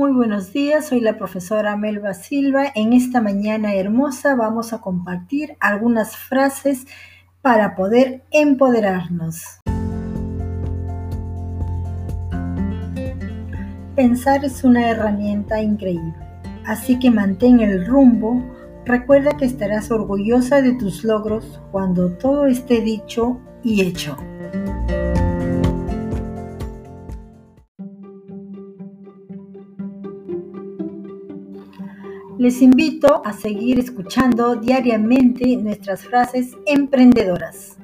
Muy buenos días, soy la profesora Melba Silva. En esta mañana hermosa vamos a compartir algunas frases para poder empoderarnos. Pensar es una herramienta increíble, así que mantén el rumbo. Recuerda que estarás orgullosa de tus logros cuando todo esté dicho y hecho. Les invito a seguir escuchando diariamente nuestras frases emprendedoras.